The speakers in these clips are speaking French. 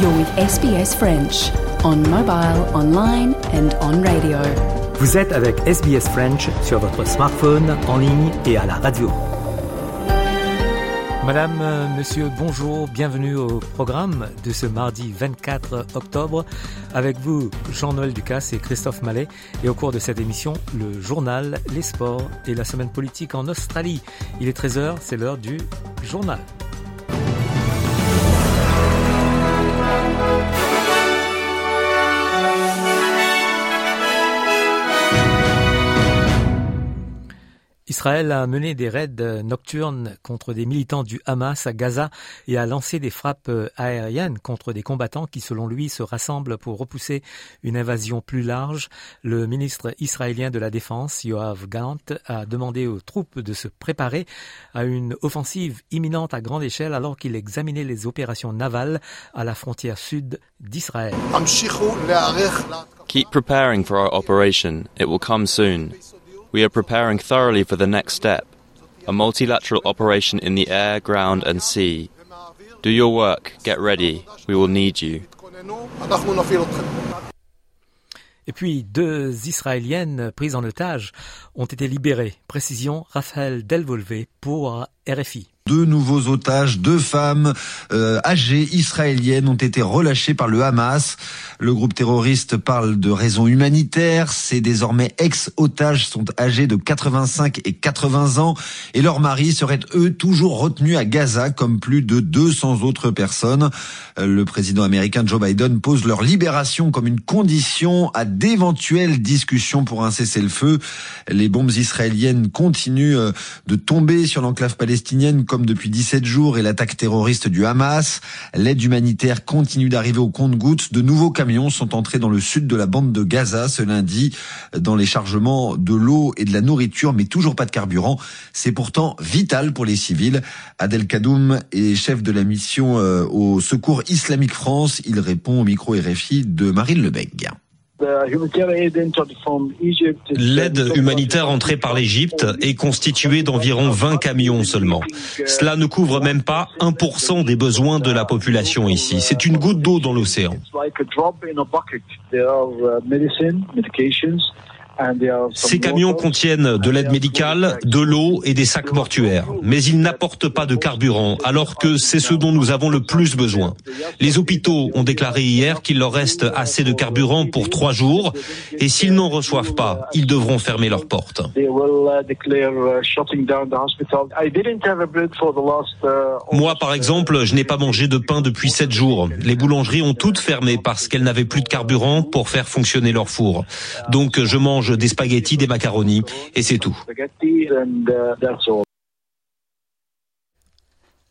You're with SBS French on mobile, online and on radio. Vous êtes avec SBS French sur votre smartphone, en ligne et à la radio. Madame, euh, monsieur, bonjour, bienvenue au programme de ce mardi 24 octobre. Avec vous, Jean-Noël Ducasse et Christophe Mallet. Et au cours de cette émission, le journal, les sports et la semaine politique en Australie. Il est 13h, c'est l'heure du journal. Israël a mené des raids nocturnes contre des militants du Hamas à Gaza et a lancé des frappes aériennes contre des combattants qui, selon lui, se rassemblent pour repousser une invasion plus large. Le ministre israélien de la Défense, Yoav Gant, a demandé aux troupes de se préparer à une offensive imminente à grande échelle alors qu'il examinait les opérations navales à la frontière sud d'Israël. Keep preparing for our operation. It will come soon. We are preparing thoroughly for the next step a multilateral operation in the air, ground, and sea. Do your work, get ready, we will need you. Et puis, deux Israéliennes prises en otage ont été libérées. Précision, Raphaël Delvolvé pour RFI. Deux nouveaux otages, deux femmes euh, âgées israéliennes ont été relâchées par le Hamas. Le groupe terroriste parle de raisons humanitaires. Ces désormais ex-otages sont âgés de 85 et 80 ans et leurs maris seraient eux toujours retenus à Gaza comme plus de 200 autres personnes. Le président américain Joe Biden pose leur libération comme une condition à d'éventuelles discussions pour un cessez-le-feu. Les bombes israéliennes continuent euh, de tomber sur l'enclave palestinienne depuis 17 jours et l'attaque terroriste du Hamas. L'aide humanitaire continue d'arriver au compte-gouttes. De nouveaux camions sont entrés dans le sud de la bande de Gaza ce lundi dans les chargements de l'eau et de la nourriture, mais toujours pas de carburant. C'est pourtant vital pour les civils. Adel Kadoum est chef de la mission euh, au Secours Islamique France. Il répond au micro RFI de Marine Lebeg. L'aide humanitaire entrée par l'Égypte est constituée d'environ 20 camions seulement. Cela ne couvre même pas 1% des besoins de la population ici. C'est une goutte d'eau dans l'océan. Ces camions contiennent de l'aide médicale, de l'eau et des sacs mortuaires, mais ils n'apportent pas de carburant, alors que c'est ce dont nous avons le plus besoin. Les hôpitaux ont déclaré hier qu'il leur reste assez de carburant pour trois jours, et s'ils n'en reçoivent pas, ils devront fermer leurs portes. Moi, par exemple, je n'ai pas mangé de pain depuis sept jours. Les boulangeries ont toutes fermé parce qu'elles n'avaient plus de carburant pour faire fonctionner leur four. Donc, je mange des spaghettis, des macaronis, et c'est tout.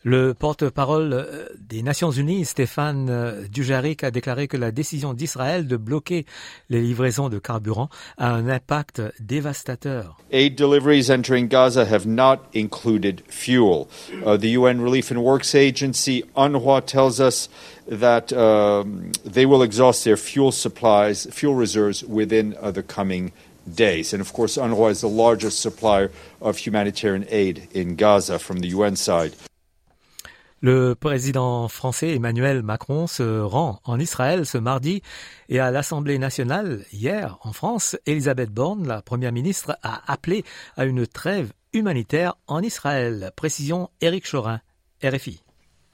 Le porte-parole des Nations Unies, Stéphane Dujarric, a déclaré que la décision d'Israël de bloquer les livraisons de carburant a un impact dévastateur. Aid deliveries entering Gaza have not included fuel. Uh, the UN Relief and Works Agency, UNRWA, tells us that um, they will exhaust their fuel supplies, fuel reserves within uh, the coming days. And of course, UNRWA is the largest supplier of humanitarian aid in Gaza from the UN side. Le président français Emmanuel Macron se rend en Israël ce mardi et à l'Assemblée nationale hier en France, Elisabeth Borne, la première ministre, a appelé à une trêve humanitaire en Israël. Précision Éric Chorin, RFI.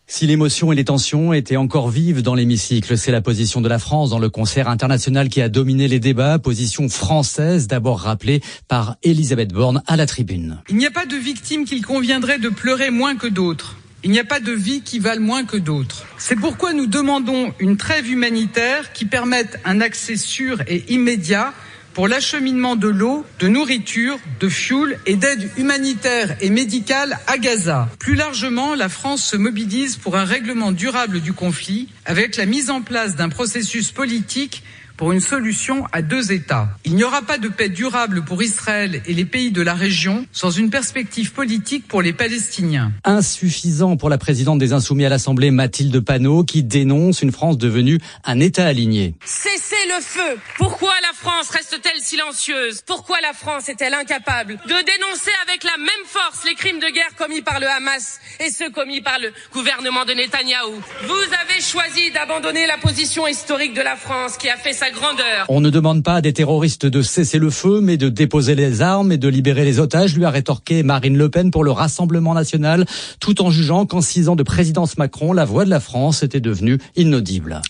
Si l'émotion et les tensions étaient encore vives dans l'hémicycle, c'est la position de la France dans le concert international qui a dominé les débats, position française d'abord rappelée par Elisabeth Borne à la tribune. Il n'y a pas de victime qu'il conviendrait de pleurer moins que d'autres. Il n'y a pas de vie qui valent moins que d'autres. C'est pourquoi nous demandons une trêve humanitaire qui permette un accès sûr et immédiat pour l'acheminement de l'eau, de nourriture, de fuel et d'aide humanitaire et médicale à Gaza. Plus largement, la France se mobilise pour un règlement durable du conflit avec la mise en place d'un processus politique pour une solution à deux États. Il n'y aura pas de paix durable pour Israël et les pays de la région sans une perspective politique pour les Palestiniens. Insuffisant pour la présidente des Insoumis à l'Assemblée, Mathilde Panot, qui dénonce une France devenue un État aligné. Cessez le feu Pourquoi la France reste-t-elle silencieuse? Pourquoi la France est-elle incapable de dénoncer avec la même force les crimes de guerre commis par le Hamas et ceux commis par le gouvernement de Netanyahou? Vous avez choisi d'abandonner la position historique de la France qui a fait sa On ne demande pas à des terroristes de cesser le feu, mais de déposer les armes et de libérer les otages, lui a rétorqué Marine Le Pen pour le Rassemblement national, tout en jugeant qu'en six ans de présidence Macron, la voix de la France était devenue inaudible.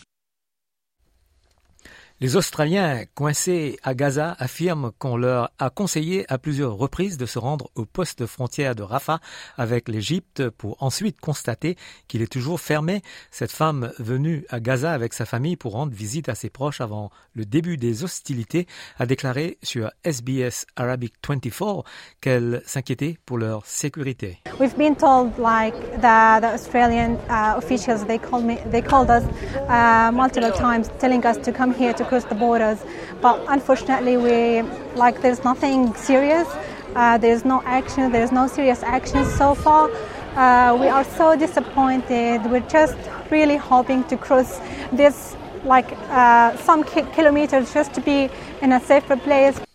Les Australiens coincés à Gaza affirment qu'on leur a conseillé à plusieurs reprises de se rendre au poste frontière de Rafah avec l'Égypte pour ensuite constater qu'il est toujours fermé. Cette femme venue à Gaza avec sa famille pour rendre visite à ses proches avant le début des hostilités a déclaré sur SBS Arabic 24 qu'elle s'inquiétait pour leur sécurité. We've been told like the, the Australian uh, officials they called me they called us uh, multiple times telling us to come here to across the borders. But unfortunately, we like there's nothing serious. Uh, there's no action. There's no serious action so far. Uh, we are so disappointed. We're just really hoping to cross this like uh, some ki kilometers just to be in a safer place.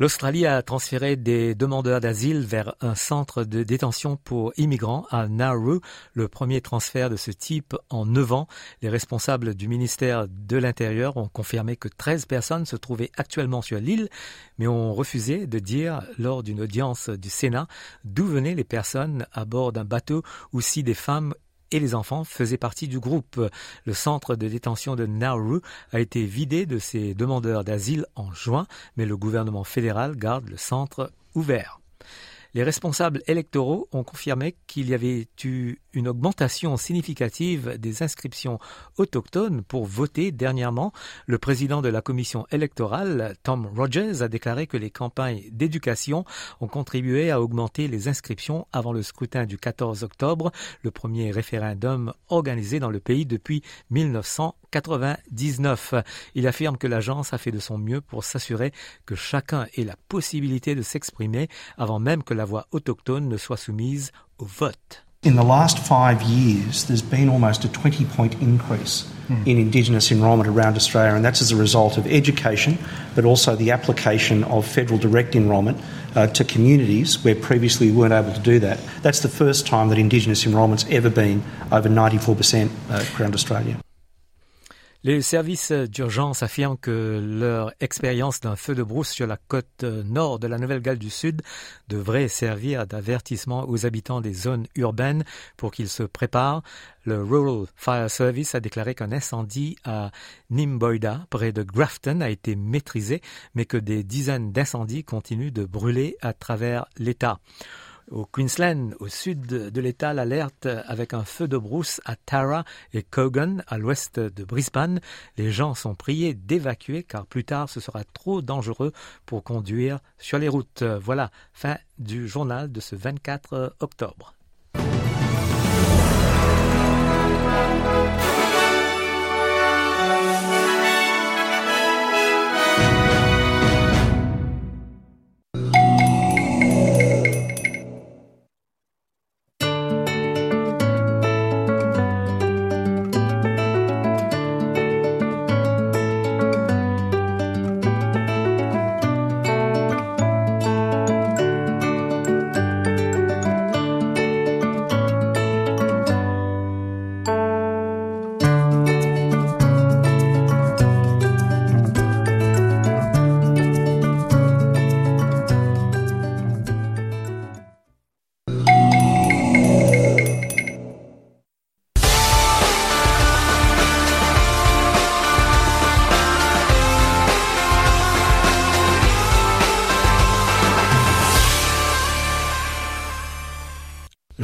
L'Australie a transféré des demandeurs d'asile vers un centre de détention pour immigrants à Nauru, le premier transfert de ce type en neuf ans. Les responsables du ministère de l'Intérieur ont confirmé que 13 personnes se trouvaient actuellement sur l'île, mais ont refusé de dire lors d'une audience du Sénat d'où venaient les personnes à bord d'un bateau ou si des femmes et les enfants faisaient partie du groupe. Le centre de détention de Nauru a été vidé de ses demandeurs d'asile en juin, mais le gouvernement fédéral garde le centre ouvert. Les responsables électoraux ont confirmé qu'il y avait eu une augmentation significative des inscriptions autochtones pour voter dernièrement. Le président de la commission électorale, Tom Rogers, a déclaré que les campagnes d'éducation ont contribué à augmenter les inscriptions avant le scrutin du 14 octobre, le premier référendum organisé dans le pays depuis 1999. Il affirme que l'agence a fait de son mieux pour s'assurer que chacun ait la possibilité de s'exprimer avant même que la voix autochtone ne soit soumise au vote. In the last five years, there's been almost a 20 point increase mm. in Indigenous enrolment around Australia, and that's as a result of education, but also the application of federal direct enrolment uh, to communities where previously we weren't able to do that. That's the first time that Indigenous enrolment's ever been over 94% uh, around Australia. Les services d'urgence affirment que leur expérience d'un feu de brousse sur la côte nord de la Nouvelle-Galles du Sud devrait servir d'avertissement aux habitants des zones urbaines pour qu'ils se préparent. Le Rural Fire Service a déclaré qu'un incendie à Nimboida, près de Grafton, a été maîtrisé, mais que des dizaines d'incendies continuent de brûler à travers l'État. Au Queensland, au sud de l'État, l'alerte avec un feu de brousse à Tara et Cogan, à l'ouest de Brisbane. Les gens sont priés d'évacuer car plus tard ce sera trop dangereux pour conduire sur les routes. Voilà, fin du journal de ce 24 octobre.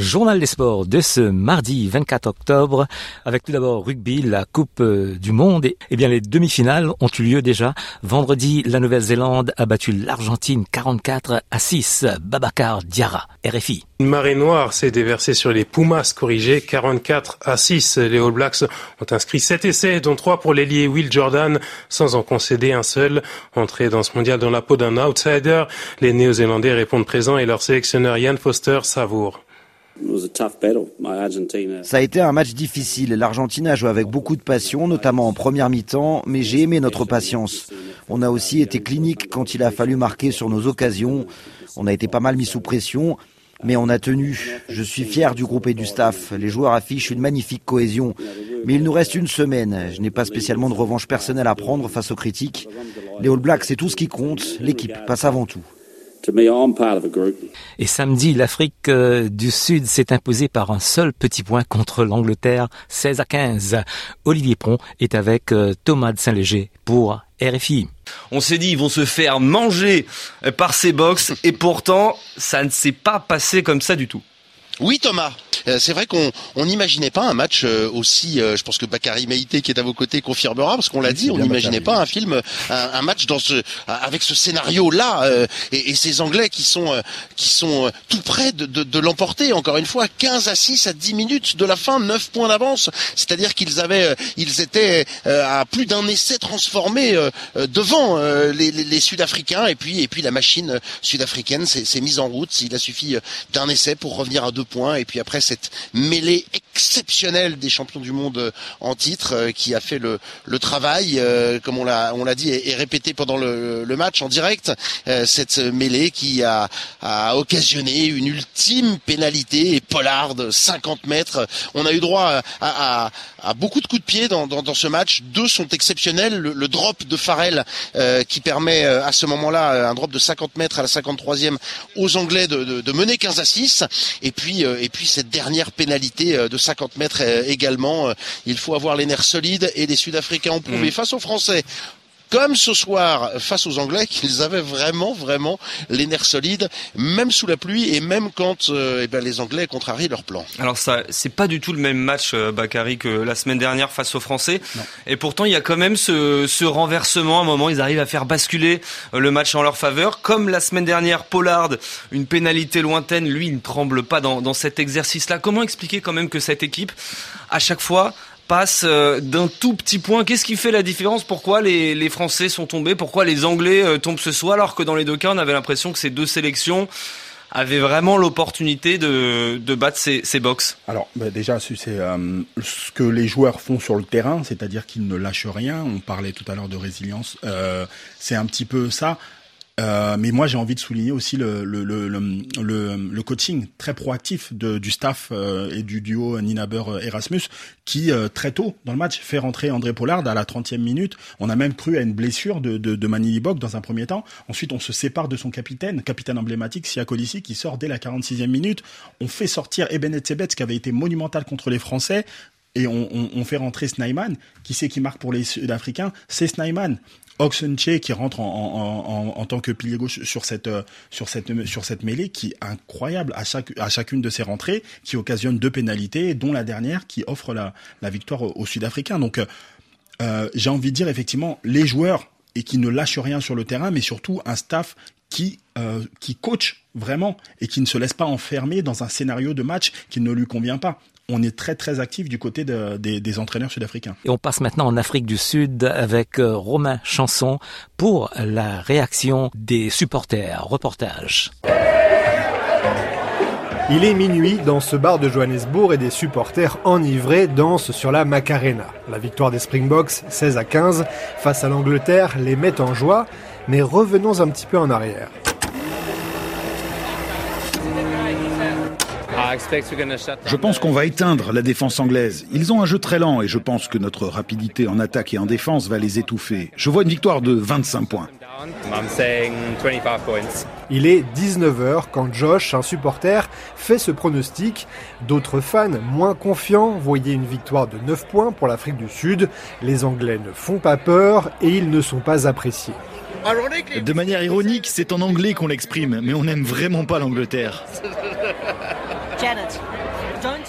Journal des sports de ce mardi 24 octobre, avec tout d'abord rugby, la Coupe euh, du Monde. Et, eh bien, les demi-finales ont eu lieu déjà. Vendredi, la Nouvelle-Zélande a battu l'Argentine 44 à 6. Babacar Diarra, RFI. Une marée noire s'est déversée sur les Pumas corrigés 44 à 6. Les All Blacks ont inscrit 7 essais, dont 3 pour l'ailier Will Jordan, sans en concéder un seul. Entré dans ce mondial dans la peau d'un outsider, les Néo-Zélandais répondent présents et leur sélectionneur Ian Foster savoure. Ça a été un match difficile. L'Argentine a joué avec beaucoup de passion, notamment en première mi-temps, mais j'ai aimé notre patience. On a aussi été clinique quand il a fallu marquer sur nos occasions. On a été pas mal mis sous pression, mais on a tenu. Je suis fier du groupe et du staff. Les joueurs affichent une magnifique cohésion. Mais il nous reste une semaine. Je n'ai pas spécialement de revanche personnelle à prendre face aux critiques. Les All Blacks, c'est tout ce qui compte. L'équipe passe avant tout. Et samedi, l'Afrique euh, du Sud s'est imposée par un seul petit point contre l'Angleterre, 16 à 15. Olivier Pron est avec euh, Thomas de Saint-Léger pour RFI. On s'est dit ils vont se faire manger par ces box et pourtant ça ne s'est pas passé comme ça du tout. Oui Thomas, euh, c'est vrai qu'on n'imaginait pas un match euh, aussi. Euh, je pense que Bakary Maïté qui est à vos côtés confirmera parce qu'on l'a dit, on n'imaginait pas un film, un, match dans ce avec ce scénario là et, ces Anglais qui sont qui sont tout près de, de, l'emporter. Encore une fois, 15 à 6 à 10 minutes de la fin, 9 points d'avance. C'est-à-dire qu'ils avaient, ils étaient à plus d'un essai transformé devant les, les, les Sud-Africains et puis et puis la machine sud-africaine s'est mise en route. Il a suffi d'un essai pour revenir à deux points et puis après cette mêlée exceptionnelle des champions du monde euh, en titre euh, qui a fait le, travail, euh, comme on l'a on l'a dit et, répété pendant le, match en direct, cette mêlée qui a, occasionné une ultime pénalité et Pollard 50 mètres. On a eu droit à, beaucoup de coups de pied dans, ce match. Deux sont exceptionnels. Le, drop de Farrell qui permet à ce moment-là un drop de 50 mètres à la 53e aux Anglais de, de mener 15 à 6. Et puis et puis cette dernière pénalité euh, de 50 mètres euh, également. Euh, il faut avoir les nerfs solides et les Sud-Africains ont prouvé mm. face aux Français comme ce soir face aux Anglais, qu'ils avaient vraiment, vraiment les nerfs solides, même sous la pluie et même quand eh ben, les Anglais contrarient leur plan. Alors ça, c'est pas du tout le même match, Bakary, que la semaine dernière face aux Français. Et pourtant, il y a quand même ce, ce, renversement. À un moment, ils arrivent à faire basculer le match en leur faveur. Comme la semaine dernière, Pollard, une pénalité lointaine, lui, il ne tremble pas dans, dans cet exercice-là. Comment expliquer quand même que cette équipe, à chaque fois, passe euh, d'un tout petit point. Qu'est-ce qui fait la différence? Pourquoi les, les, Français sont tombés? Pourquoi les Anglais euh, tombent ce soir? Alors que dans les deux cas, on avait l'impression que ces deux sélections avaient vraiment l'opportunité de, de, battre ces, ces Alors bah déjà, c'est euh, ce que les joueurs font sur le terrain, c'est-à-dire qu'ils ne lâchent rien. On parlait tout à l'heure de résilience. c'est un petit peu ça. Euh, mais moi, j'ai envie de souligner aussi le, le, le, le, le coaching très proactif de, du staff euh, et du duo Ninaber-Erasmus qui, euh, très tôt dans le match, fait rentrer André Pollard à la 30e minute. On a même cru à une blessure de, de, de Manili Bok dans un premier temps. Ensuite, on se sépare de son capitaine, capitaine emblématique, Sia Colissi, qui sort dès la 46e minute. On fait sortir Eben Etzebet, qui avait été monumental contre les Français et on, on, on, fait rentrer Snyman. Qui c'est qui marque pour les Sud-Africains? C'est Snyman. Oxenche qui rentre en, en, en, tant que pilier gauche sur cette sur cette sur cette mêlée qui est incroyable à chaque à chacune de ses rentrées qui occasionne deux pénalités dont la dernière qui offre la, la victoire aux, Sud-Africains donc euh, j'ai envie de dire effectivement les joueurs et qui ne lâchent rien sur le terrain mais surtout un staff qui euh, qui coach vraiment et qui ne se laisse pas enfermer dans un scénario de match qui ne lui convient pas on est très très actif du côté des, entraîneurs sud-africains. Et on passe maintenant en Afrique du Sud avec euh, Romain Chanson pour la réaction des supporters. Reportage. Il est minuit dans ce bar de Johannesburg et des supporters enivrés dansent sur la Macarena. La victoire des Springboks 16 à 15 face à l'Angleterre les met en joie, mais revenons un petit peu en arrière. Je pense qu'on va éteindre la défense anglaise. Ils ont un jeu très lent et je pense que notre rapidité en attaque et en défense va les étouffer. Je vois une victoire de 25 points. Il est 19h quand Josh, un supporter, fait ce pronostic. D'autres fans, moins confiants, voyaient une victoire de 9 points pour l'Afrique du Sud. Les Anglais ne font pas peur et ils ne sont pas appréciés. De manière ironique, c'est en anglais qu'on l'exprime, mais on n'aime vraiment pas l'Angleterre.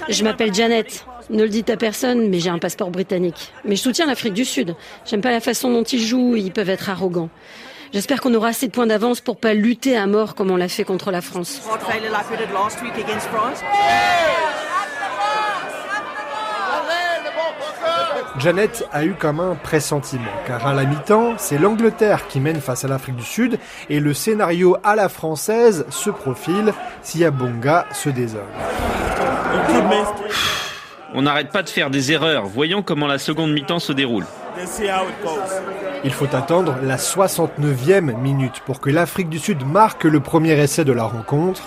Je m'appelle Janet. Ne le dites à personne, mais j'ai un passeport britannique. Mais je soutiens l'Afrique du Sud. J'aime pas la façon dont ils jouent, ils peuvent être arrogants. J'espère qu'on aura assez de points d'avance pour pas lutter à mort comme on l'a fait contre la France. Janet a eu comme un pressentiment, car à la mi-temps, c'est l'Angleterre qui mène face à l'Afrique du Sud et le scénario à la française se profile si Abonga se désole. On n'arrête pas de faire des erreurs. Voyons comment la seconde mi-temps se déroule. Il faut attendre la 69e minute pour que l'Afrique du Sud marque le premier essai de la rencontre.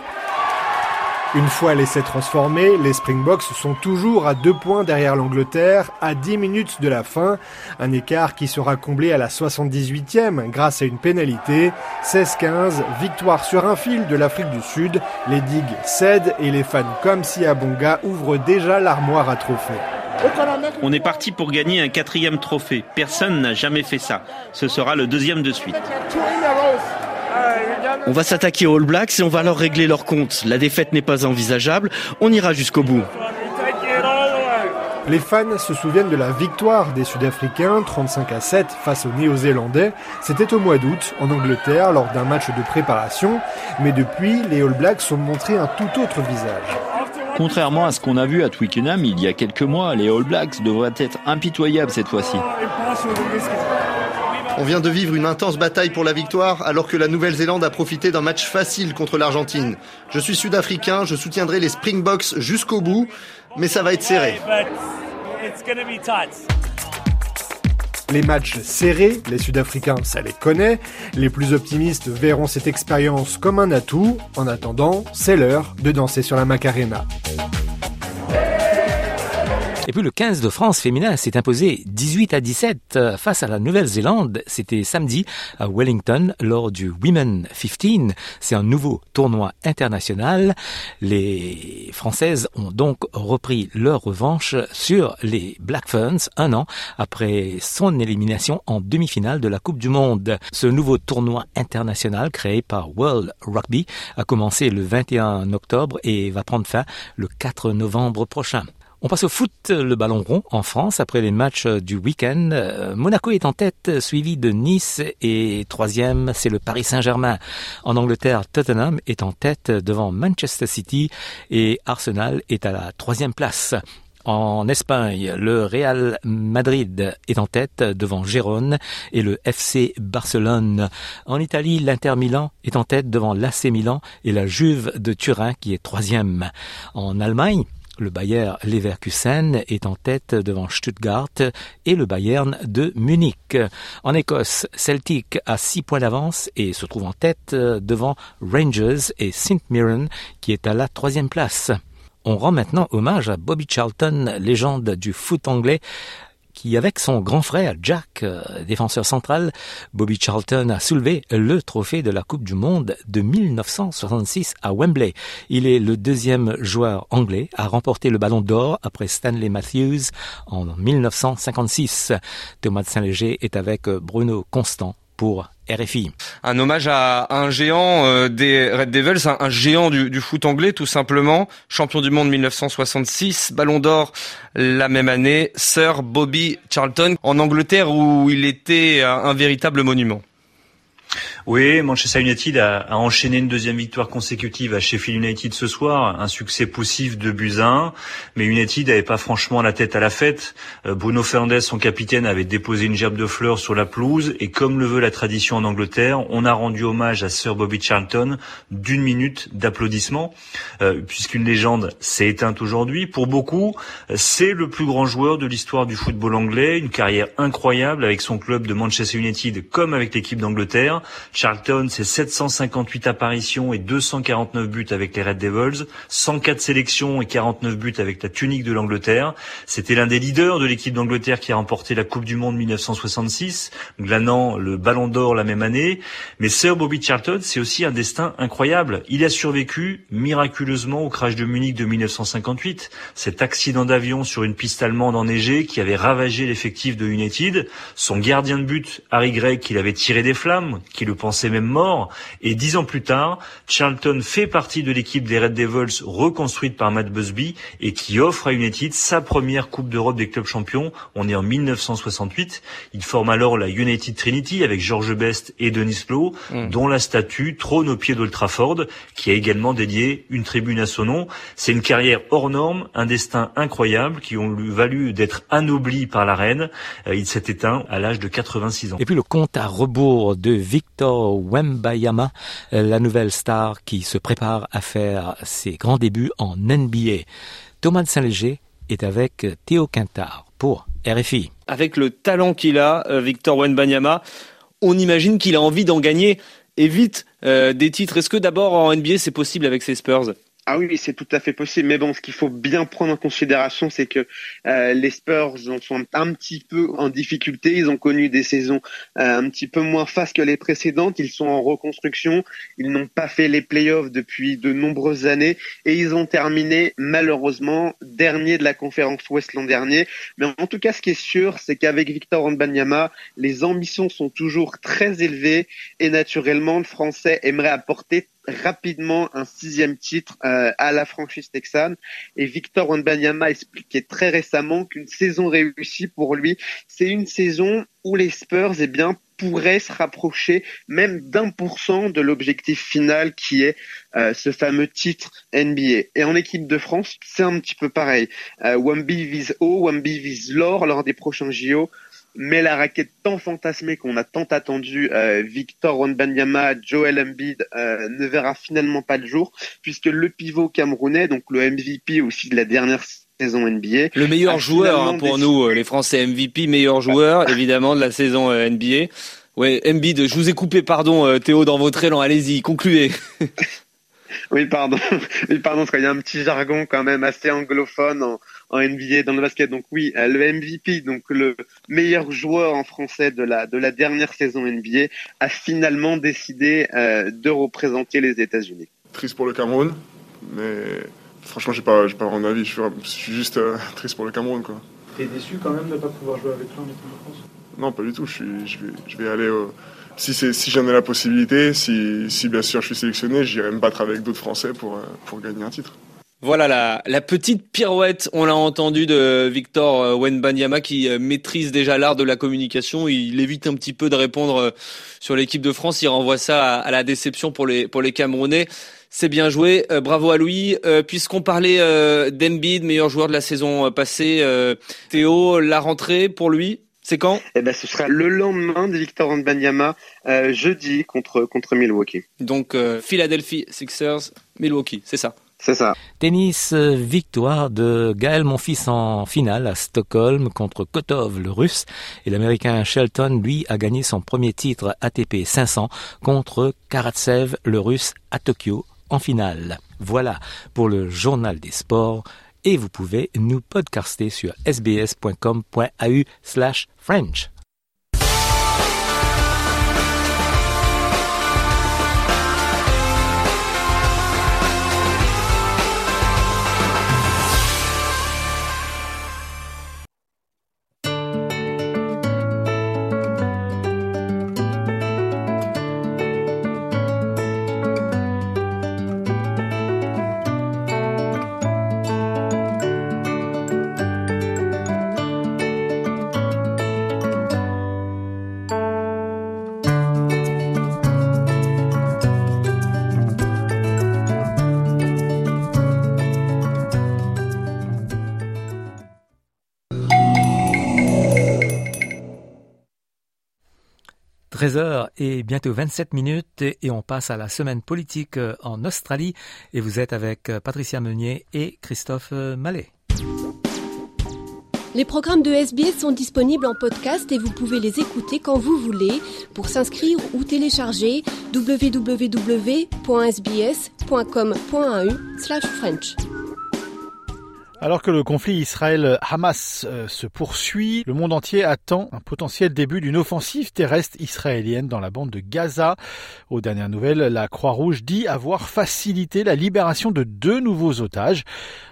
Une fois l'essai transformé, les Springboks sont toujours à deux points derrière l'Angleterre, à 10 minutes de la fin, un écart qui sera comblé à la 78e grâce à une pénalité. 16-15, victoire sur un fil de l'Afrique du Sud, les digues cèdent et les fans comme Siabonga ouvrent déjà l'armoire à trophées. On est parti pour gagner un quatrième trophée. Personne n'a jamais fait ça. Ce sera le deuxième de suite. On va s'attaquer aux All Blacks et on va leur régler leur compte. La défaite n'est pas envisageable, on ira jusqu'au bout. Les fans se souviennent de la victoire des Sud-Africains 35 à 7 face aux Néo-Zélandais. C'était au mois d'août en Angleterre lors d'un match de préparation. Mais depuis, les All Blacks ont montré un tout autre visage. Contrairement à ce qu'on a vu à Twickenham il y a quelques mois, les All Blacks devraient être impitoyables cette fois-ci. On vient de vivre une intense bataille pour la victoire alors que la Nouvelle-Zélande a profité d'un match facile contre l'Argentine. Je suis sud-africain, je soutiendrai les Springboks jusqu'au bout, mais ça va être serré. Les matchs serrés, les Sud-Africains, ça les connaît. Les plus optimistes verront cette expérience comme un atout. En attendant, c'est l'heure de danser sur la Macarena. Et puis le 15 de France féminin s'est imposé 18 à 17 euh, face à la Nouvelle-Zélande. C'était samedi à Wellington lors du Women 15. C'est un nouveau tournoi international. Les Françaises ont donc repris leur revanche sur les Black Ferns un an après son élimination en demi-finale de la Coupe du Monde. Ce nouveau tournoi international créé par World Rugby a commencé le 21 octobre et va prendre fin le 4 novembre prochain. On passe au foot, le ballon rond en France après les matchs du week-end. Euh, Monaco est en tête, suivi de Nice et troisième, c'est le Paris Saint-Germain. En Angleterre, Tottenham est en tête devant Manchester City et Arsenal est à la troisième place. En Espagne, le Real Madrid est en tête devant Gérone et le FC Barcelone. En Italie, l'Inter Milan est en tête devant l'AC Milan et la Juve de Turin qui est troisième. En Allemagne, le Bayer Leverkusen est en tête devant Stuttgart et le Bayern de Munich. En Écosse, Celtic a six points d'avance et se trouve en tête devant Rangers et St Mirren qui est à la troisième place. On rend maintenant hommage à Bobby Charlton, légende du foot anglais, qui, avec son grand frère Jack, euh, défenseur central, Bobby Charlton a soulevé le trophée de la Coupe du Monde de 1966 à Wembley. Il est le deuxième joueur anglais à remporter le ballon d'or après Stanley Matthews en 1956. Thomas Saint-Léger est avec Bruno Constant pour Un hommage à un géant euh, des Red Devils, un, géant du, foot anglais tout simplement, champion du monde 1966, Ballon d'Or la même année, Sir Bobby Charlton en Angleterre où il était un, un véritable monument. Oui, Manchester United a, a, enchaîné une deuxième victoire consécutive à Sheffield United ce soir, un succès poussif de buts à 1, mais United n'avait pas franchement la tête à la fête. Euh, Bruno Fernandes, son capitaine, avait déposé une gerbe de fleurs sur la pelouse et comme le veut la tradition en Angleterre, on a rendu hommage à Sir Bobby Charlton d'une minute d'applaudissements, euh, puisqu'une légende s'est éteinte aujourd'hui. Pour beaucoup, c'est le plus grand joueur de l'histoire du football anglais, une carrière incroyable avec son club de Manchester United comme avec l'équipe d'Angleterre. Charlton, c'est 758 apparitions et 249 buts avec les Red Devils, 104 sélections et 49 buts avec la tunique de l'Angleterre. C'était l'un des leaders de l'équipe d'Angleterre qui a remporté la Coupe du Monde 1966, glanant le Ballon d'Or la même année. Mais Sir Bobby Charlton, c'est aussi un destin incroyable. Il a survécu miraculeusement au crash de Munich de 1958, cet accident d'avion sur une piste allemande enneigée qui avait ravagé l'effectif de United. Son gardien de but, Harry Gregg, qu'il avait tiré des flammes, qui le pensaient même mort. Et dix ans plus tard, Charlton fait partie de l'équipe des Red Devils reconstruite par Matt Busby et qui offre à United sa première Coupe d'Europe des clubs champions. On est en 1968. Il forme alors la United Trinity avec George Best et Denis Lowe, mm. dont la statue trône au pied d'Old Trafford, qui a également dédié une tribune à son nom. C'est une carrière hors norme, un destin incroyable qui ont lui valu d'être anobli par la reine. Euh, il s'est éteint à l'âge de 86 ans. Et puis le compte à rebours de Victor Wembayama, euh, la nouvelle star qui se prépare à faire ses grands débuts en NBA. Thomas de Saint-Léger est avec Théo Quintard pour RFI. Avec le talent qu'il a, euh, Victor Wenbanyama, on imagine qu'il a envie d'en gagner et vite des titres. Est-ce que d'abord en NBA c'est possible avec ses Spurs? Ah oui, c'est tout à fait possible. Mais bon, ce qu'il faut bien prendre en considération, c'est que euh, les Spurs sont un petit peu en difficulté. Ils ont connu des saisons euh, un petit peu moins fastes que les précédentes. Ils sont en reconstruction. Ils n'ont pas fait les playoffs depuis de nombreuses années et ils ont terminé malheureusement dernier de la conférence Ouest l'an dernier. Mais en tout cas, ce qui est sûr, c'est qu'avec Victor Wembanyama, les ambitions sont toujours très élevées et naturellement, le Français aimerait apporter rapidement un sixième titre euh, à la franchise texane. Et Victor Wembanyama expliquait très récemment qu'une saison réussie pour lui, c'est une saison où les Spurs eh bien, pourraient se rapprocher même d'un pour cent de l'objectif final qui est euh, ce fameux titre NBA. Et en équipe de France, c'est un petit peu pareil. Euh, Wemby vise haut, Wemby vise l'or lors des prochains JO mais la raquette tant fantasmée qu'on a tant attendu, euh, Victor Wembanyama, Joel Embiid, euh, ne verra finalement pas le jour, puisque le pivot camerounais, donc le MVP aussi de la dernière saison NBA. Le meilleur joueur hein, pour nous, euh, les Français MVP, meilleur joueur évidemment de la saison NBA. Ouais, Embiid, je vous ai coupé, pardon Théo, dans votre élan, allez-y, concluez. oui, pardon, oui, pardon, parce qu'il y a un petit jargon quand même assez anglophone en, en NBA dans le basket. Donc oui, euh, le MVP, donc le meilleur joueur en français de la de la dernière saison NBA, a finalement décidé euh, de représenter les États-Unis. Triste pour le Cameroun, mais franchement, j'ai pas j'ai pas vraiment d'avis. Je, suis juste euh, triste pour le Cameroun, quoi. T'es déçu quand même de ne pas pouvoir jouer avec toi en équipe de France? Non, pas du tout. Je suis je vais je vais aller au si, si j'en ai la possibilité, si, bien sûr je suis sélectionné, j'irai me battre avec d'autres Français pour, pour gagner un titre. Voilà la, la, petite pirouette, on l'a entendu de Victor euh, Wenbanyama qui euh, maîtrise déjà l'art de la communication. Il évite un petit peu de répondre euh, sur l'équipe de France. Il renvoie ça à, la déception pour les, pour les Camerounais. C'est bien joué, bravo à lui. Puisqu'on parlait d'Embiid, meilleur joueur de la saison passée, Théo, la rentrée pour lui, c'est quand? Eh ben, ce sera le lendemain de Victor Wenbanyama, jeudi contre contre Milwaukee. Donc Philadelphie Sixers, Milwaukee, c'est ça? C'est ça. Tennis, euh, victoire de Gaël Monfils en finale à Stockholm contre Kotov, le russe. Et l'américain Shelton, lui, a gagné son premier titre ATP 500 contre Karatsev, le russe, à Tokyo en finale. Voilà pour le journal des sports. Et vous pouvez nous podcaster sur sbs.com.au slash French. Bientôt 27 minutes et on passe à la semaine politique euh, en Australie et vous êtes avec euh, Patricia Meunier et Christophe euh, Mallet. Les programmes de SBS sont disponibles en podcast et vous pouvez les écouter quand vous voulez. Pour s'inscrire ou télécharger, www.sbs.com.au/french. Alors que le conflit Israël-Hamas euh, se poursuit, le monde entier attend un potentiel début d'une offensive terrestre israélienne dans la bande de Gaza. Aux dernières nouvelles, la Croix-Rouge dit avoir facilité la libération de deux nouveaux otages.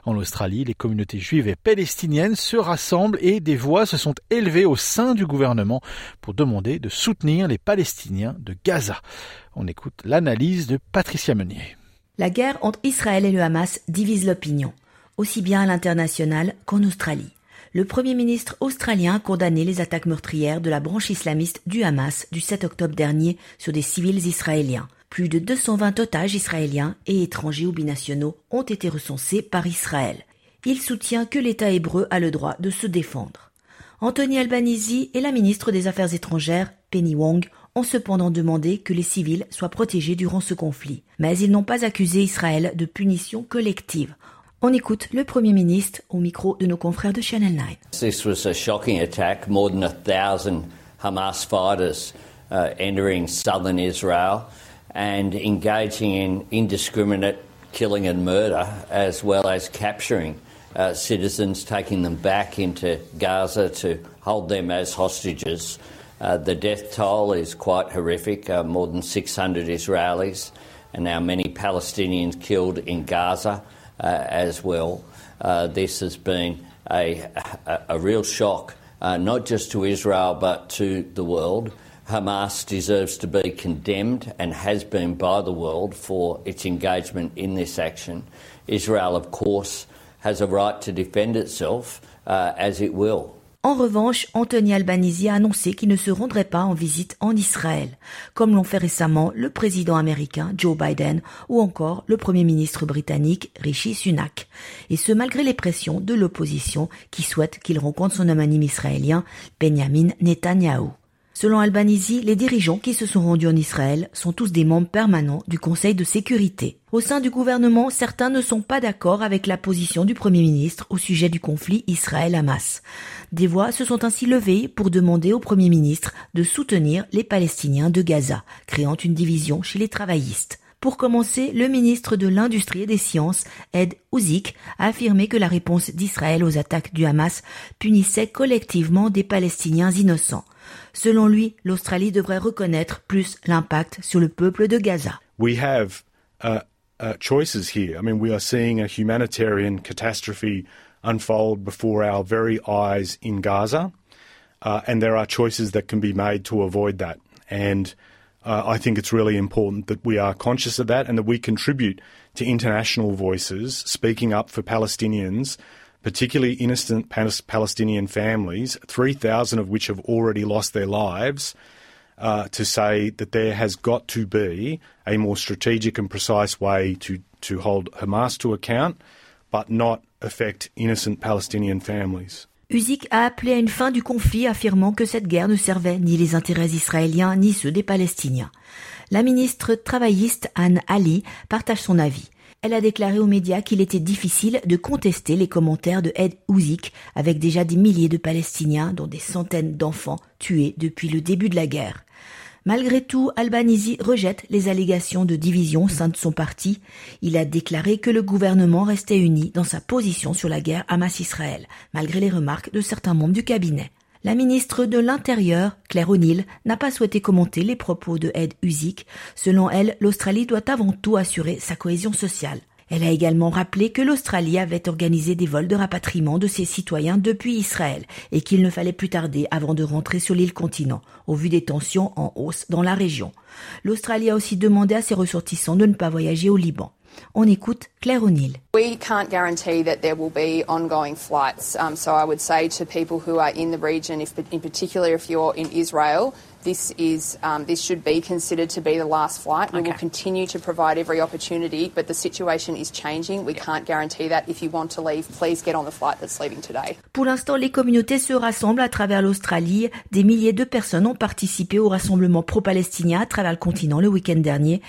En Australie, les communautés juives et palestiniennes se rassemblent et des voix se sont élevées au sein du gouvernement pour demander de soutenir les Palestiniens de Gaza. On écoute l'analyse de Patricia Meunier. La guerre entre Israël et le Hamas divise l'opinion aussi bien à l'international qu'en Australie. Le Premier ministre australien a condamné les attaques meurtrières de la branche islamiste du Hamas du 7 octobre dernier sur des civils israéliens. Plus de 220 otages israéliens et étrangers ou binationaux ont été recensés par Israël. Il soutient que l'État hébreu a le droit de se défendre. Anthony Albanese et la ministre des Affaires étrangères, Penny Wong, ont cependant demandé que les civils soient protégés durant ce conflit. Mais ils n'ont pas accusé Israël de punition collective. On écoute le Premier ministre au micro de nos confrères de Channel 9. This was a shocking attack. More than a thousand Hamas fighters uh, entering southern Israel and engaging in indiscriminate killing and murder, as well as capturing uh, citizens, taking them back into Gaza to hold them as hostages. Uh, the death toll is quite horrific uh, more than 600 Israelis, and now many Palestinians killed in Gaza. Uh, as well. Uh, this has been a, a, a real shock, uh, not just to Israel but to the world. Hamas deserves to be condemned and has been by the world for its engagement in this action. Israel, of course, has a right to defend itself uh, as it will. En revanche, Anthony Albanese a annoncé qu'il ne se rendrait pas en visite en Israël, comme l'ont fait récemment le président américain Joe Biden ou encore le premier ministre britannique Rishi Sunak. Et ce malgré les pressions de l'opposition qui souhaite qu'il rencontre son homonyme israélien Benjamin Netanyahu. Selon Albanese, les dirigeants qui se sont rendus en Israël sont tous des membres permanents du Conseil de sécurité. Au sein du gouvernement, certains ne sont pas d'accord avec la position du Premier ministre au sujet du conflit Israël-Hamas. Des voix se sont ainsi levées pour demander au Premier ministre de soutenir les Palestiniens de Gaza, créant une division chez les travaillistes. Pour commencer, le ministre de l'Industrie et des Sciences, Ed Uzik, a affirmé que la réponse d'Israël aux attaques du Hamas punissait collectivement des Palestiniens innocents. Selon lui, l'Australie devrait reconnaître plus l'impact sur le peuple de Gaza. We have uh, uh, choices here. I mean, we are seeing a humanitarian catastrophe unfold before our very eyes in Gaza, uh, and there are choices that can be made to avoid that. And uh, I think it's really important that we are conscious of that and that we contribute to international voices speaking up for Palestinians particularly innocent Palestinian families, 3,000 of which have already lost their lives, uh, to say that there has got to be a more strategic and precise way to, to hold Hamas to account, but not affect innocent Palestinian families. Uzik a appelé à une fin du conflit, affirmant que cette guerre ne servait ni les intérêts israéliens ni ceux des Palestiniens. La ministre travailliste Anne Ali partage son avis. Elle a déclaré aux médias qu'il était difficile de contester les commentaires de Ed Uzik avec déjà des milliers de Palestiniens, dont des centaines d'enfants tués depuis le début de la guerre. Malgré tout, Albanese rejette les allégations de division au sein de son parti. Il a déclaré que le gouvernement restait uni dans sa position sur la guerre Hamas-Israël, malgré les remarques de certains membres du cabinet. La ministre de l'Intérieur, Claire O'Neill, n'a pas souhaité commenter les propos de Ed Uzik. Selon elle, l'Australie doit avant tout assurer sa cohésion sociale. Elle a également rappelé que l'Australie avait organisé des vols de rapatriement de ses citoyens depuis Israël et qu'il ne fallait plus tarder avant de rentrer sur l'île continent, au vu des tensions en hausse dans la région. L'Australie a aussi demandé à ses ressortissants de ne pas voyager au Liban. On écoute Claire O'Neill. We can't guarantee that there will be ongoing flights. Um, so I would say to people who are in the region, if, in particular if you're in Israel, this is um, this should be considered to be the last flight. We okay. will continue to provide every opportunity, but the situation is changing. We can't guarantee that. If you want to leave, please get on the flight that's leaving today. Pour l'instant, les communautés se rassemblent à travers l'Australie. Des milliers de personnes ont participé au rassemblement pro-palestinien à travers le continent le week-end dernier.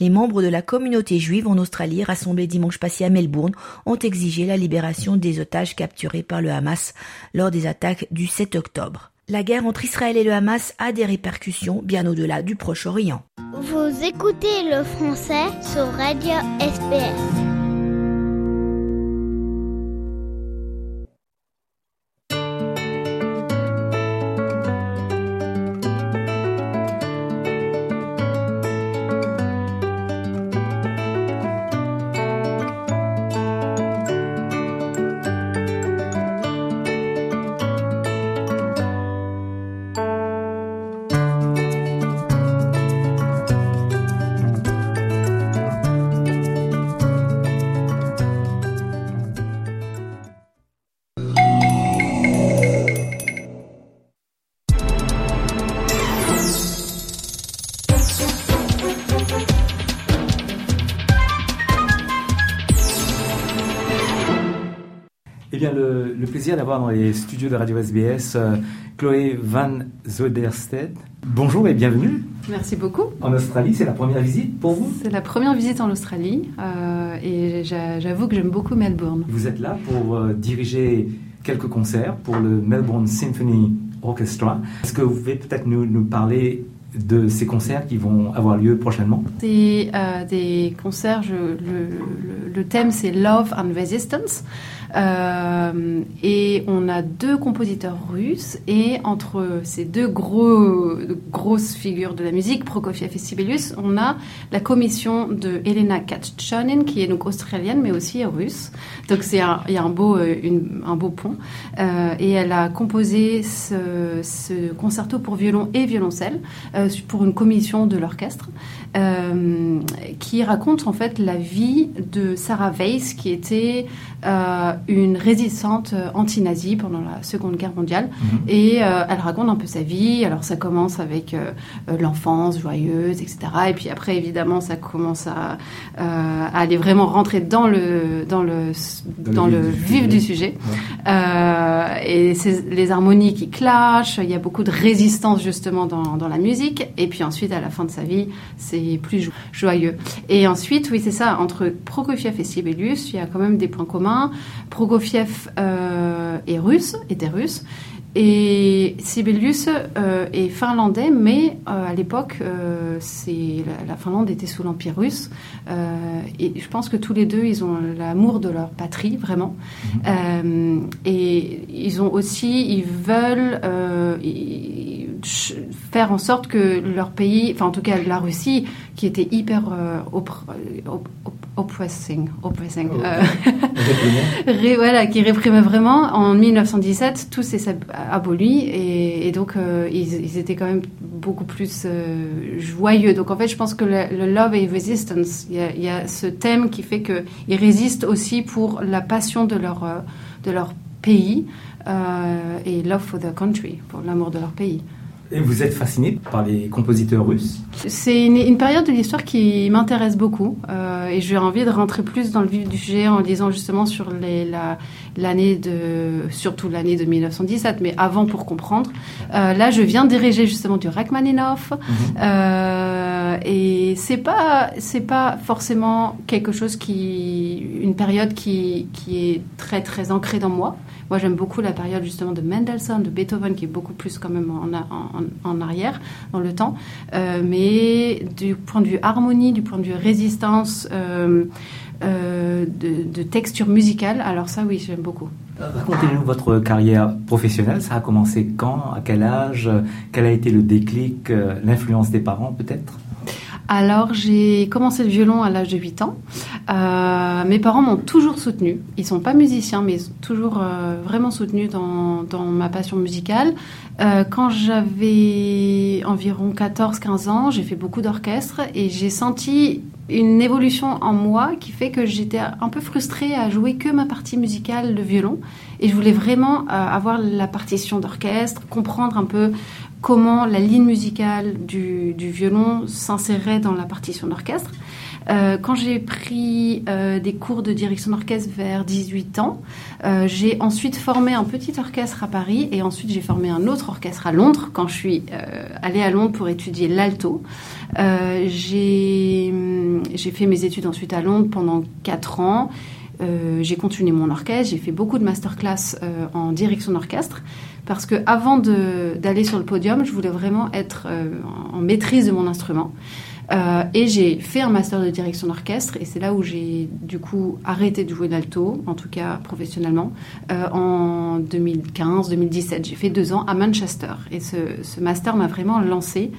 Les membres de la communauté juive en Australie, rassemblés dimanche passé à Melbourne, ont exigé la libération des otages capturés par le Hamas lors des attaques du 7 octobre. La guerre entre Israël et le Hamas a des répercussions bien au-delà du Proche-Orient. Vous écoutez le français sur Radio SPS. Le, plaisir d'avoir dans les studios de Radio SBS euh, Chloé Van Zodersted. Bonjour et bienvenue. Merci beaucoup. En Australie, c'est la première visite pour vous? C'est la première visite en Australie euh, et j'a- j'avoue que j'aime beaucoup Melbourne. Vous êtes là pour euh, diriger quelques concerts pour le Melbourne Symphony Orchestra. Est-ce que vous pouvez peut-être nous, nous parler de ces concerts qui vont avoir lieu prochainement? C'est euh, des concerts, je- le, le- le thème c'est Love and Resistance. Euh, et on a deux compositeurs russes et entre ces deux gros, grosses figures de la musique, Prokofiev et Sibelius, on a la commission de Elena Katchanin qui est donc australienne mais aussi russe. Donc il y a un beau, euh, un beau pont. Euh, et elle a composé ce, ce concerto pour violon et violoncelle pour une commission de l'orchestre qui raconte en fait la vie de Sarah Weiss qui était euh, une résistante euh, anti-nazie pendant la Seconde Guerre mondiale et euh, elle raconte un peu sa vie. Alors ça commence avec euh, euh, l'enfance joyeuse, etc. Et puis après évidemment ça commence à, euh, à aller vraiment rentrer dans le dans le dans, le vif du sujet. Euh, et c'est les harmonies qui clashent, il y a beaucoup de résistance justement dans, dans la musique. Et puis ensuite, à la fin de sa vie, c'est plus jo- joyeux. Et ensuite, oui, c'est ça, entre Prokofiev et Sibelius, il y a quand même des points communs. Prokofiev euh, est russe, était russe. Et Sibelius euh, est finlandais, mais euh, à l'époque, euh, la, la Finlande était sous l'Empire russe. Et je pense que tous les deux, ils ont l'amour de leur patrie, vraiment. Euh, et ils ont aussi, ils veulent ils- faire en sorte que leur pays, enfin en tout cas la Russie, qui était hyper oppr- op- op- oppressing, oppressing, euh, Ré- voilà, qui réprimait vraiment. En 1917, tout s'est aboli et, et donc euh, ils, ils étaient quand même beaucoup plus euh, joyeux. Donc en fait, je pense que le, le love et resistance, il y, a, il y a ce thème qui fait qu'ils résistent aussi pour la passion de leur, euh, de leur pays euh, et love for their country, pour l'amour de leur pays. Et vous êtes fasciné par les compositeurs russes C'est une, une période de l'histoire qui m'intéresse beaucoup euh, et j'ai envie de rentrer plus dans le vif du sujet en lisant justement sur la- l'année de, surtout l'année de 1917, mais avant pour comprendre. Euh, là, je viens diriger justement du Rachmaninoff euh, et c'est pas c'est pas forcément quelque chose qui une période qui qui est très très ancrée dans moi. Moi, j'aime beaucoup la période justement de Mendelssohn, de Beethoven, qui est beaucoup plus quand même en, en- en arrière dans le temps. Euh, mais du point de vue harmonie, du point de vue résistance, euh, euh, de, de texture musicale, alors ça, oui, j'aime beaucoup. Racontez-nous votre carrière professionnelle. Ça a commencé quand? À quel âge? Quel a été le déclic? L'influence des parents peut-être? Alors, j'ai commencé le violon à l'âge de 8 ans. Euh, mes parents m'ont toujours soutenue. Ils sont pas musiciens, mais ils ont toujours euh, vraiment soutenu dans, ma passion musicale. Euh, quand j'avais environ 14-15 ans, j'ai fait beaucoup d'orchestre et j'ai senti une évolution en moi qui fait que j'étais un peu frustrée à jouer que ma partie musicale, le violon. Et je voulais vraiment avoir la partition d'orchestre, comprendre un peu comment la ligne musicale du, violon s'insérait dans la partition d'orchestre. Euh, quand j'ai pris euh, des cours de direction d'orchestre vers 18 ans, euh, j'ai ensuite formé un petit orchestre à Paris et ensuite j'ai formé un autre orchestre à Londres quand je suis euh, allée à Londres pour étudier l'alto. Euh, j'ai fait mes études ensuite à Londres pendant 4 ans. J'ai continué mon orchestre, j'ai fait beaucoup de masterclass en direction d'orchestre parce que avant d'aller sur le podium, je voulais vraiment être euh, en maîtrise de mon instrument. Euh, et j'ai fait un master de direction d'orchestre et c'est là où j'ai du coup arrêté de jouer l'alto, en tout cas professionnellement, euh, en 2015-2017. J'ai fait deux ans à Manchester et ce, ce master m'a vraiment lancé.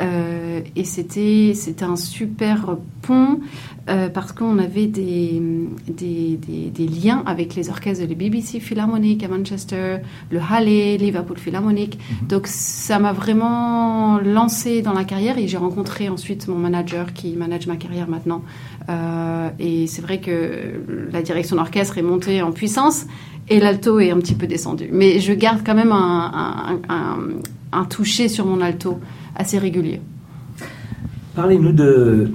Euh, et c'était c'était un super pont euh, parce qu'on avait des, des, des, des liens avec les orchestres de la BBC Philharmonic à Manchester, le Halle, Liverpool Philharmonic. Donc ça m'a vraiment lancé dans la carrière et j'ai rencontré ensuite mon manager qui manage ma carrière maintenant. Euh, et c'est vrai que la direction d'orchestre est montée en puissance et l'alto est un petit peu descendu. Mais je garde quand même un, un, un, un toucher sur mon alto assez régulier. Parlez-nous de,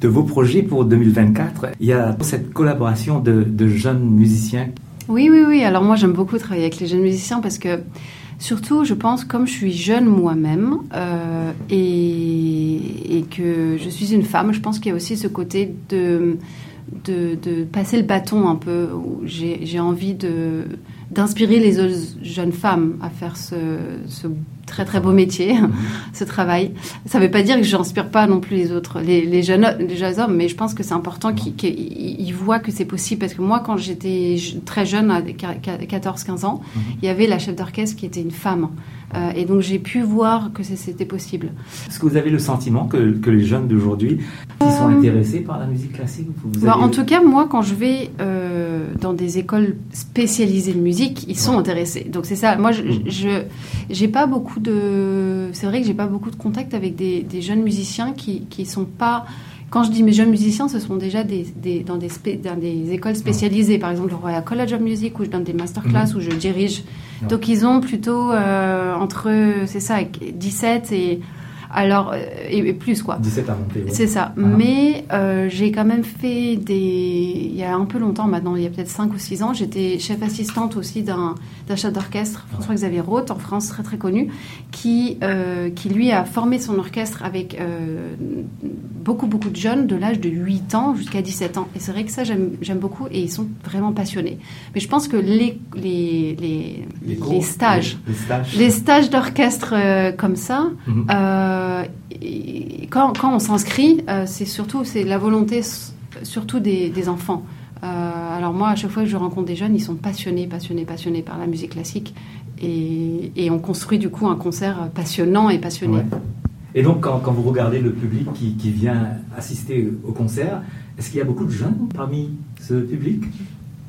de vos projets pour 2024. Il y a cette collaboration de, de jeunes musiciens Oui, oui, oui. Alors moi, j'aime beaucoup travailler avec les jeunes musiciens parce que, surtout, je pense, comme je suis jeune moi-même euh, et, et, que je suis une femme, je pense qu'il y a aussi ce côté de, de, de passer le bâton un peu. J'ai envie d'inspirer les autres jeunes femmes à faire ce, ce très très beau métier, ce travail. Ça ne veut pas dire que je n'inspire pas non plus les autres, les, les, jeunes, les jeunes hommes, mais je pense que c'est important qu'ils qu'ils voient que c'est possible. Parce que moi, quand j'étais très jeune, à 14-15 ans, il y avait la chef d'orchestre qui était une femme. Euh, et donc j'ai pu voir que c'était possible. Est-ce que vous avez le sentiment que, que les jeunes d'aujourd'hui qui sont intéressés par la musique classique vous bah, En tout cas, moi, quand je vais euh, dans des écoles spécialisées de musique, ils sont intéressés. Donc c'est ça. Moi, je j'ai pas beaucoup de. C'est vrai que j'ai pas beaucoup de contact avec des, des jeunes musiciens qui qui sont pas quand je dis mes jeunes musiciens, ce sont déjà des, des dans, des dans des écoles spécialisées, par exemple le Royal College of Music, où je donne des masterclass, où je dirige. Donc ils ont plutôt euh, entre, c'est ça, 17 et alors, euh, et, plus quoi. 17 à monter. C'est ça. Ah. Mais euh, j'ai quand même fait des. Il y a un peu longtemps maintenant, il y a peut-être 5 ou 6 ans, j'étais chef assistante aussi d'un chef d'orchestre, François-Xavier Roth, en France, très très connu, qui, euh, qui lui a formé son orchestre avec euh, beaucoup beaucoup de jeunes de l'âge de 8 ans jusqu'à 17 ans. Et c'est vrai que ça, j'aime beaucoup et ils sont vraiment passionnés. Mais je pense que les, les, les, les, stages, les, stages d'orchestre comme ça, mm quand, quand, on s'inscrit, euh, c'est surtout c'est la volonté surtout des, enfants. Euh, alors moi, à chaque fois que je rencontre des jeunes, ils sont passionnés, passionnés, passionnés par la musique classique. Et, on construit du coup un concert passionnant et passionné. Et donc, quand, quand, vous regardez le public qui, qui vient assister au concert, est-ce qu'il y a beaucoup de jeunes parmi ce public?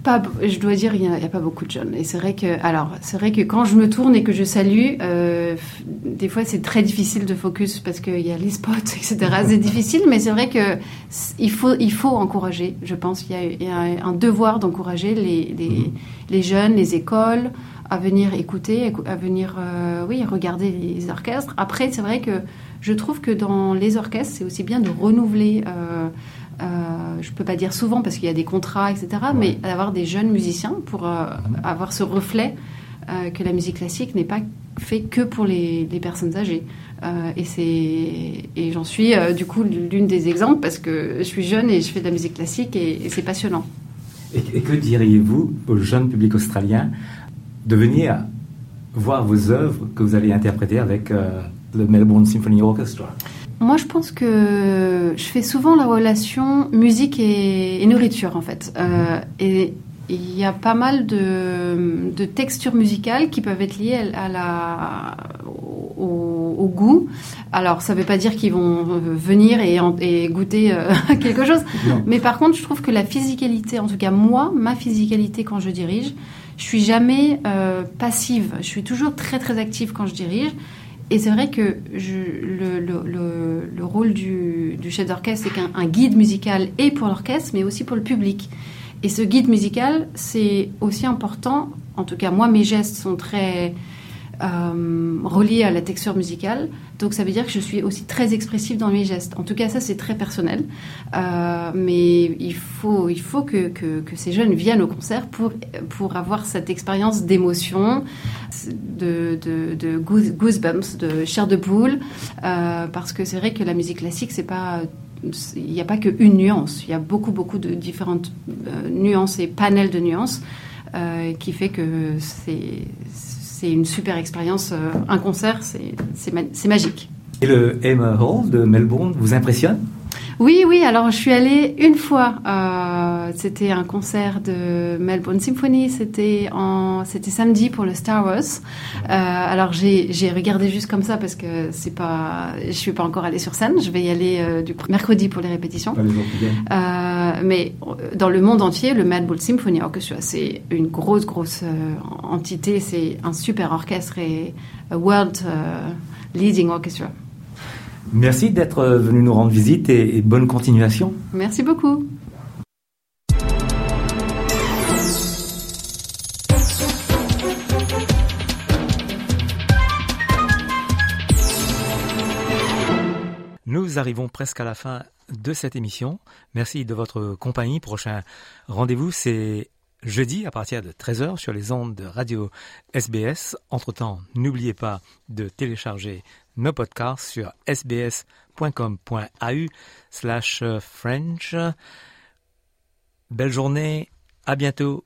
Pas, je dois dire, il n'y a, a, pas beaucoup de jeunes. Et c'est vrai que, alors, c'est vrai que quand je me tourne et que je salue, euh, des fois c'est très difficile de focus parce qu'il y a les spots, etc. C'est difficile, mais c'est vrai que il faut, il faut encourager. Je pense qu'il y, y, a un devoir d'encourager les, les, les, jeunes, les écoles à venir écouter, à venir, euh, oui, regarder les orchestres. Après, c'est vrai que je trouve que dans les orchestres, c'est aussi bien de renouveler. Euh, je ne peux pas dire souvent parce qu'il y a des contrats, etc., mais d'avoir des jeunes musiciens pour euh, mhm. avoir ce reflet euh, que la musique classique n'est pas fait que pour les, les personnes âgées. et c'est et j'en suis du coup l'une des exemples parce que je suis jeune et je fais de la musique classique et, et c'est passionnant. Et, et que diriez-vous au jeune public australien de venir voir vos œuvres que vous allez interpréter avec le Melbourne Symphony Orchestra? Moi, je pense que je fais souvent la relation musique et, et nourriture, en fait. Euh, et il y a pas mal de, de, textures musicales qui peuvent être liées à la, au, au goût. Alors, ça ne veut pas dire qu'ils vont venir et, et goûter euh, quelque chose. Non. Mais par contre, je trouve que la physicalité, en tout cas moi, ma physicalité quand je dirige, je suis jamais euh, passive. Je suis toujours très très active quand je dirige. Et c'est vrai que le, le, le, le, rôle du, du chef d'orchestre, c'est qu'un guide musical et pour l'orchestre, mais aussi pour le public. Et ce guide musical, c'est aussi important. En tout cas, moi, mes gestes sont très euh, reliés à la texture musicale. Donc ça veut dire que je suis aussi très expressive dans mes gestes. En tout cas, ça c'est très personnel. Euh, mais il faut, il faut que, que, ces jeunes viennent au concert pour, pour avoir cette expérience d'émotion, de, goosebumps, de chair de poule. Euh, parce que c'est vrai que la musique classique, c'est pas il n'y a pas qu'une nuance, il y a beaucoup, beaucoup de différentes nuances et panels de nuances qui fait que c'est c'est une super expérience. Euh, un concert, c'est magique. Et le Emma Hall de Melbourne vous impressionne? Oui, oui. Alors, je suis allée une fois. Euh, c'était un concert de Melbourne Symphony. C'était en, c'était samedi pour le Star Wars. Euh, alors, j'ai regardé juste comme ça parce que c'est pas, je suis pas encore allée sur scène. Je vais y aller euh, du mercredi pour les répétitions. Mais dans le monde entier, le Melbourne Symphony Orchestra, c'est une grosse, grosse entité. C'est un super orchestre et a world leading orchestra. Merci d'être venu nous rendre visite et, et bonne continuation. Merci beaucoup. Nous arrivons presque à la fin de cette émission. Merci de votre compagnie. Prochain rendez-vous, c'est jeudi à partir de 13h sur les ondes de radio SBS. Entre-temps, n'oubliez pas de télécharger nos podcasts sur sbs.com.au slash French. Belle journée, à bientôt.